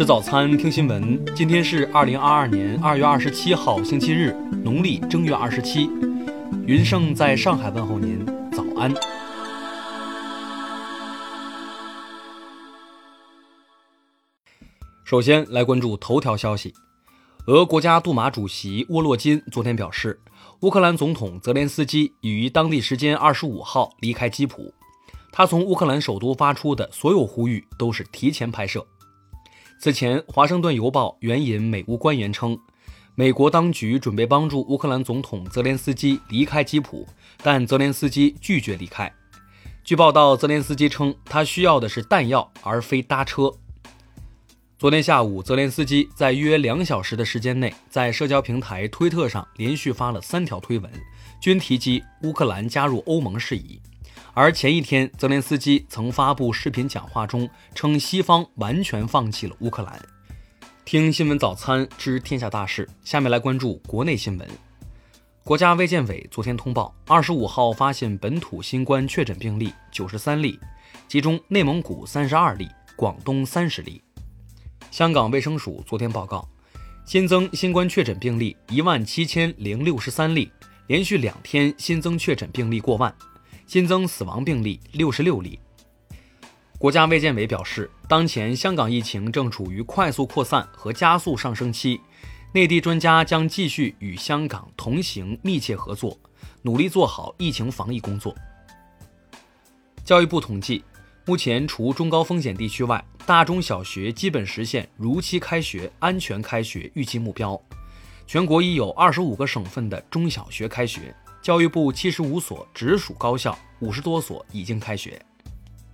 吃早餐，听新闻。今天是二零二二年二月二十七号，星期日，农历正月二十七。云盛在上海问候您，早安。首先来关注头条消息。俄国家杜马主席沃洛金昨天表示，乌克兰总统泽连斯基已于当地时间二十五号离开基辅。他从乌克兰首都发出的所有呼吁都是提前拍摄。此前，《华盛顿邮报》援引美乌官员称，美国当局准备帮助乌克兰总统泽连斯基离开基辅，但泽连斯基拒绝离开。据报道，泽连斯基称他需要的是弹药，而非搭车。昨天下午，泽连斯基在约两小时的时间内，在社交平台推特上连续发了三条推文，均提及乌克兰加入欧盟事宜。而前一天，泽连斯基曾发布视频讲话中称，西方完全放弃了乌克兰。听新闻早餐知天下大事，下面来关注国内新闻。国家卫健委昨天通报，二十五号发现本土新冠确诊病例九十三例，其中内蒙古三十二例，广东三十例。香港卫生署昨天报告，新增新冠确诊病例一万七千零六十三例，连续两天新增确诊病例过万，新增死亡病例六十六例。国家卫健委表示，当前香港疫情正处于快速扩散和加速上升期，内地专家将继续与香港同行密切合作，努力做好疫情防疫工作。教育部统计。目前，除中高风险地区外，大中小学基本实现如期开学、安全开学预期目标。全国已有二十五个省份的中小学开学，教育部七十五所直属高校五十多所已经开学。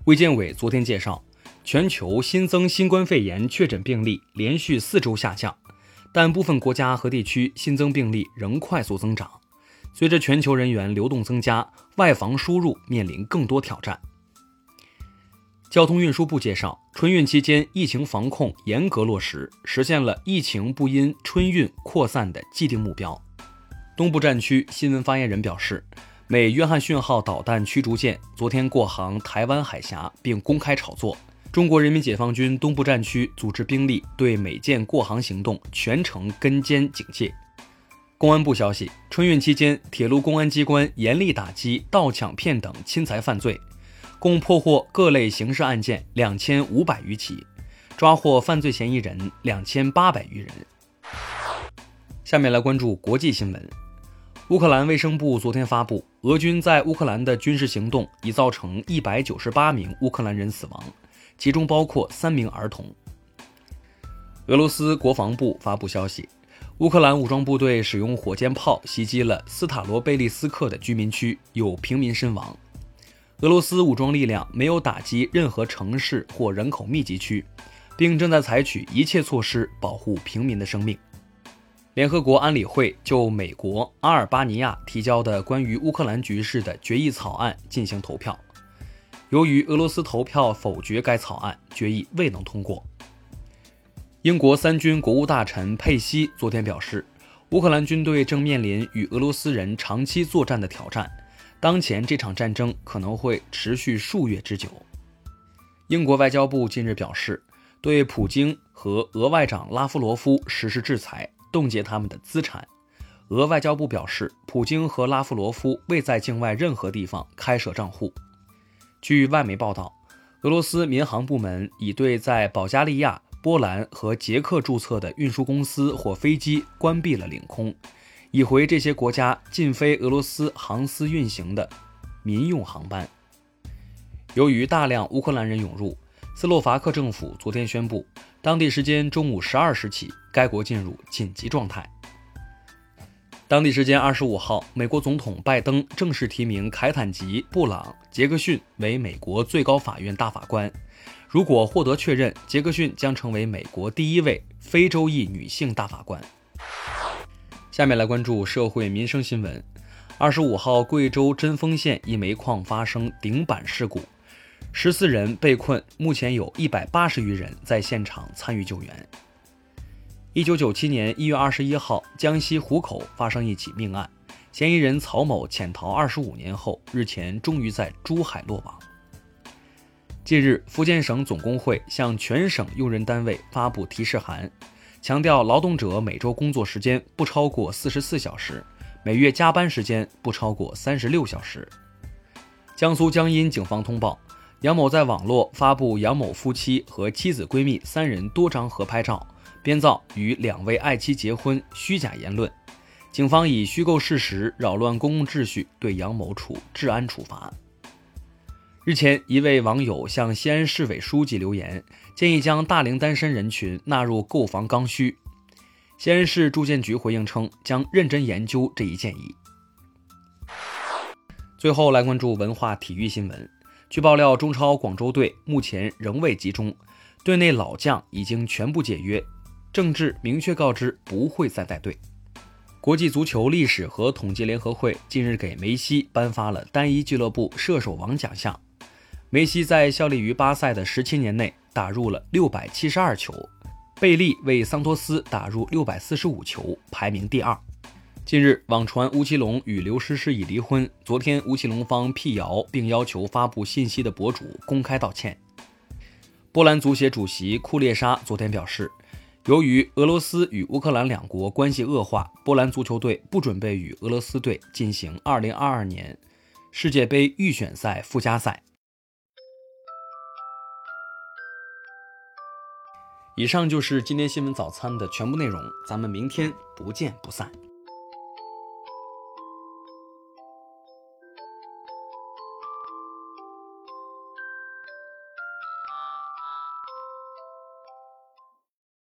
卫健委昨天介绍，全球新增新冠肺炎确诊病例连续四周下降，但部分国家和地区新增病例仍快速增长。随着全球人员流动增加，外防输入面临更多挑战。交通运输部介绍，春运期间疫情防控严格落实，实现了疫情不因春运扩散的既定目标。东部战区新闻发言人表示，美约翰逊号导弹驱逐舰昨天过航台湾海峡，并公开炒作。中国人民解放军东部战区组织兵力对美舰过航行动全程跟监警戒。公安部消息，春运期间，铁路公安机关严厉打击盗抢骗等侵财犯罪。共破获各类刑事案件两千五百余起，抓获犯罪嫌疑人两千八百余人。下面来关注国际新闻。乌克兰卫生部昨天发布，俄军在乌克兰的军事行动已造成一百九十八名乌克兰人死亡，其中包括三名儿童。俄罗斯国防部发布消息，乌克兰武装部队使用火箭炮袭击了斯塔罗贝利斯克的居民区，有平民身亡。俄罗斯武装力量没有打击任何城市或人口密集区，并正在采取一切措施保护平民的生命。联合国安理会就美国阿尔巴尼亚提交的关于乌克兰局势的决议草案进行投票，由于俄罗斯投票否决该草案，决议未能通过。英国三军国务大臣佩西昨天表示，乌克兰军队正面临与俄罗斯人长期作战的挑战。当前这场战争可能会持续数月之久。英国外交部近日表示，对普京和俄外长拉夫罗夫实施制裁，冻结他们的资产。俄外交部表示，普京和拉夫罗夫未在境外任何地方开设账户。据外媒报道，俄罗斯民航部门已对在保加利亚、波兰和捷克注册的运输公司或飞机关闭了领空。已回这些国家禁飞俄罗斯航司运行的民用航班。由于大量乌克兰人涌入，斯洛伐克政府昨天宣布，当地时间中午十二时起，该国进入紧急状态。当地时间二十五号，美国总统拜登正式提名凯坦吉·布朗·杰克逊为美国最高法院大法官。如果获得确认，杰克逊将成为美国第一位非洲裔女性大法官。下面来关注社会民生新闻。二十五号，贵州贞丰县一煤矿发生顶板事故，十四人被困，目前有一百八十余人在现场参与救援。一九九七年一月二十一号，江西湖口发生一起命案，嫌疑人曹某潜逃二十五年后，日前终于在珠海落网。近日，福建省总工会向全省用人单位发布提示函，强调劳动者每周工作时间不超过四十四小时，每月加班时间不超过三十六小时。江苏江阴警方通报，杨某在网络发布杨某夫妻和妻子闺蜜三人多张合拍照，编造与两位爱妻结婚虚假言论。警方以虚构事实扰乱公共秩序，对杨某处治安处罚。日前，一位网友向西安市委书记留言，建议将大龄单身人群纳入购房刚需。西安市住建局回应称，将认真研究这一建议。最后来关注文化体育新闻。据爆料，中超广州队目前仍未集中，队内老将已经全部解约，郑智明确告知不会再带队。国际足球历史和统计联合会近日给梅西颁发了单一俱乐部射手王奖项。梅西在效力于巴塞的十七年内打入了六百七十二球，贝利为桑托斯打入六百四十五球，排名第二。近日，网传吴奇隆与刘诗诗已离婚。昨天，吴奇隆方辟谣，并要求发布信息的博主公开道歉。波兰足协主席库列沙昨天表示，由于俄罗斯与乌克兰两国关系恶化，波兰足球队不准备与俄罗斯队进行2022年世界杯预选赛附加赛。以上就是今天新闻早餐的全部内容，咱们明天不见不散。